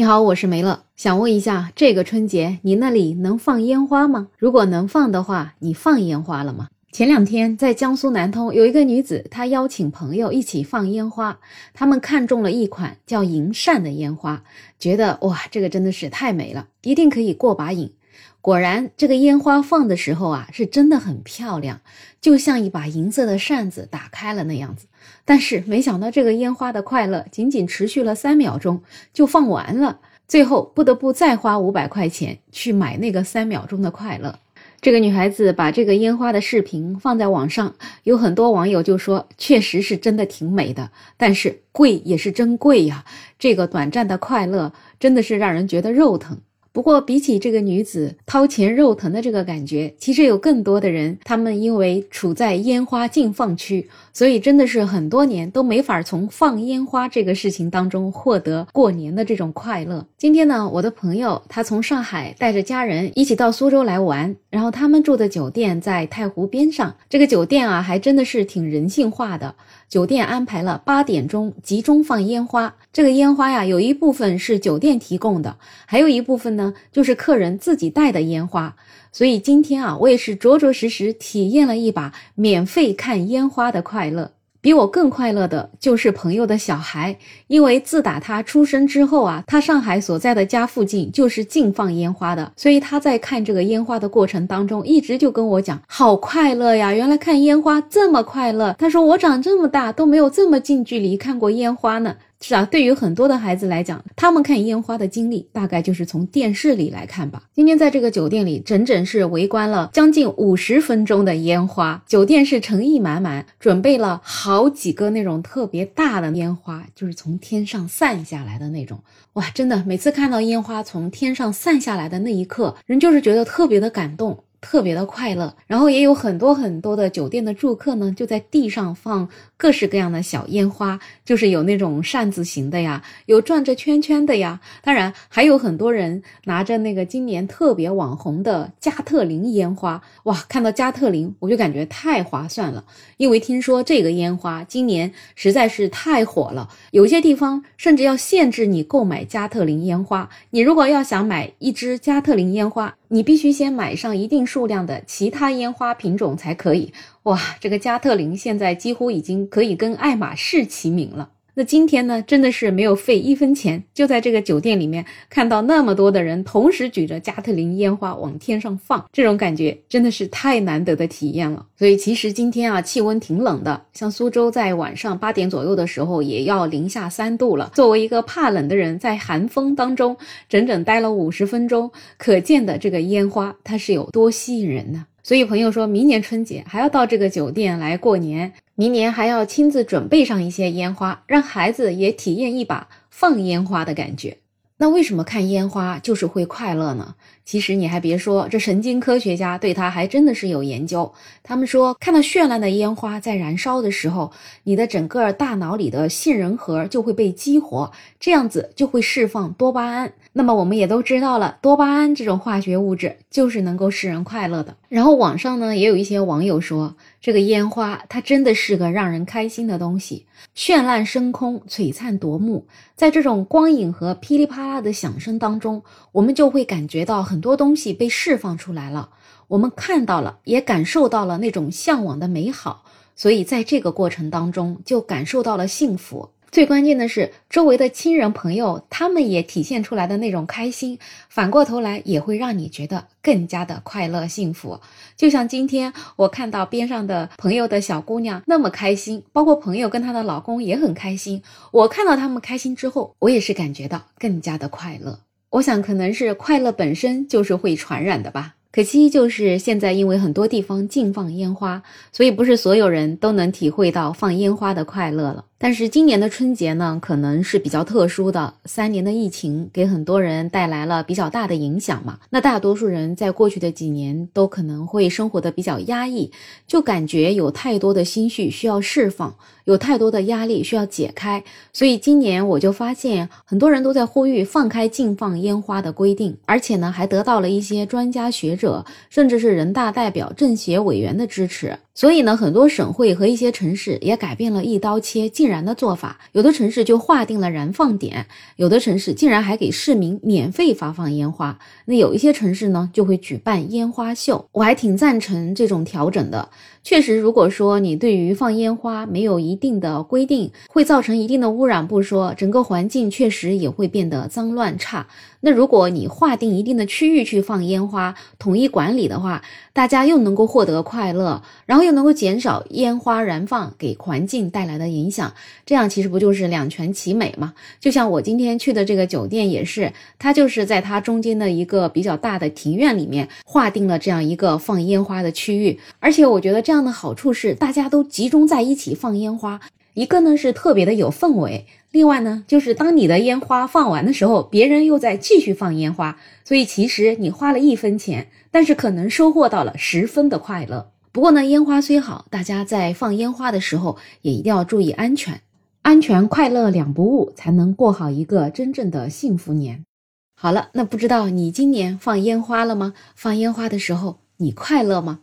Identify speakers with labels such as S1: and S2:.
S1: 你好，我是梅乐，想问一下，这个春节你那里能放烟花吗？如果能放的话，你放烟花了吗？前两天在江苏南通有一个女子，她邀请朋友一起放烟花，他们看中了一款叫银扇的烟花，觉得哇，这个真的是太美了，一定可以过把瘾。果然，这个烟花放的时候啊，是真的很漂亮，就像一把银色的扇子打开了那样子。但是没想到，这个烟花的快乐仅仅持续了三秒钟就放完了，最后不得不再花五百块钱去买那个三秒钟的快乐。这个女孩子把这个烟花的视频放在网上，有很多网友就说，确实是真的挺美的，但是贵也是真贵呀。这个短暂的快乐真的是让人觉得肉疼。不过，比起这个女子掏钱肉疼的这个感觉，其实有更多的人，他们因为处在烟花禁放区，所以真的是很多年都没法从放烟花这个事情当中获得过年的这种快乐。今天呢，我的朋友他从上海带着家人一起到苏州来玩，然后他们住的酒店在太湖边上，这个酒店啊，还真的是挺人性化的。酒店安排了八点钟集中放烟花，这个烟花呀，有一部分是酒店提供的，还有一部分呢就是客人自己带的烟花。所以今天啊，我也是着着实实体验了一把免费看烟花的快乐。比我更快乐的就是朋友的小孩，因为自打他出生之后啊，他上海所在的家附近就是禁放烟花的，所以他在看这个烟花的过程当中，一直就跟我讲，好快乐呀！原来看烟花这么快乐。他说我长这么大都没有这么近距离看过烟花呢。是啊，对于很多的孩子来讲，他们看烟花的经历大概就是从电视里来看吧。今天在这个酒店里，整整是围观了将近五十分钟的烟花，酒店是诚意满满，准备了好几个那种特别大的烟花，就是从天上散下来的那种。哇，真的，每次看到烟花从天上散下来的那一刻，人就是觉得特别的感动。特别的快乐，然后也有很多很多的酒店的住客呢，就在地上放各式各样的小烟花，就是有那种扇子形的呀，有转着圈圈的呀，当然还有很多人拿着那个今年特别网红的加特林烟花。哇，看到加特林我就感觉太划算了，因为听说这个烟花今年实在是太火了，有些地方甚至要限制你购买加特林烟花。你如果要想买一支加特林烟花，你必须先买上一定数量的其他烟花品种才可以。哇，这个加特林现在几乎已经可以跟爱马仕齐名了。那今天呢，真的是没有费一分钱，就在这个酒店里面看到那么多的人同时举着加特林烟花往天上放，这种感觉真的是太难得的体验了。所以其实今天啊，气温挺冷的，像苏州在晚上八点左右的时候也要零下三度了。作为一个怕冷的人，在寒风当中整整待了五十分钟，可见的这个烟花它是有多吸引人呢？所以朋友说明年春节还要到这个酒店来过年，明年还要亲自准备上一些烟花，让孩子也体验一把放烟花的感觉。那为什么看烟花就是会快乐呢？其实你还别说，这神经科学家对它还真的是有研究。他们说，看到绚烂的烟花在燃烧的时候，你的整个大脑里的杏仁核就会被激活，这样子就会释放多巴胺。那么我们也都知道了，多巴胺这种化学物质就是能够使人快乐的。然后网上呢也有一些网友说，这个烟花它真的是个让人开心的东西，绚烂升空，璀璨夺目，在这种光影和噼里啪啦的响声当中，我们就会感觉到很很多东西被释放出来了，我们看到了，也感受到了那种向往的美好，所以在这个过程当中就感受到了幸福。最关键的是，周围的亲人朋友，他们也体现出来的那种开心，反过头来也会让你觉得更加的快乐幸福。就像今天我看到边上的朋友的小姑娘那么开心，包括朋友跟她的老公也很开心，我看到他们开心之后，我也是感觉到更加的快乐。我想，可能是快乐本身就是会传染的吧。可惜就是现在，因为很多地方禁放烟花，所以不是所有人都能体会到放烟花的快乐了。但是今年的春节呢，可能是比较特殊的。三年的疫情给很多人带来了比较大的影响嘛。那大多数人在过去的几年都可能会生活的比较压抑，就感觉有太多的心绪需要释放，有太多的压力需要解开。所以今年我就发现，很多人都在呼吁放开禁放烟花的规定，而且呢，还得到了一些专家学者，甚至是人大代表、政协委员的支持。所以呢，很多省会和一些城市也改变了一刀切、禁燃的做法。有的城市就划定了燃放点，有的城市竟然还给市民免费发放烟花。那有一些城市呢，就会举办烟花秀。我还挺赞成这种调整的。确实，如果说你对于放烟花没有一定的规定，会造成一定的污染不说，整个环境确实也会变得脏乱差。那如果你划定一定的区域去放烟花，统一管理的话，大家又能够获得快乐，然后又能够减少烟花燃放给环境带来的影响，这样其实不就是两全其美吗？就像我今天去的这个酒店也是，它就是在它中间的一个比较大的庭院里面划定了这样一个放烟花的区域，而且我觉得这这样的好处是大家都集中在一起放烟花，一个呢是特别的有氛围。另外呢，就是当你的烟花放完的时候，别人又在继续放烟花，所以其实你花了一分钱，但是可能收获到了十分的快乐。不过呢，烟花虽好，大家在放烟花的时候也一定要注意安全，安全快乐两不误，才能过好一个真正的幸福年。好了，那不知道你今年放烟花了吗？放烟花的时候你快乐吗？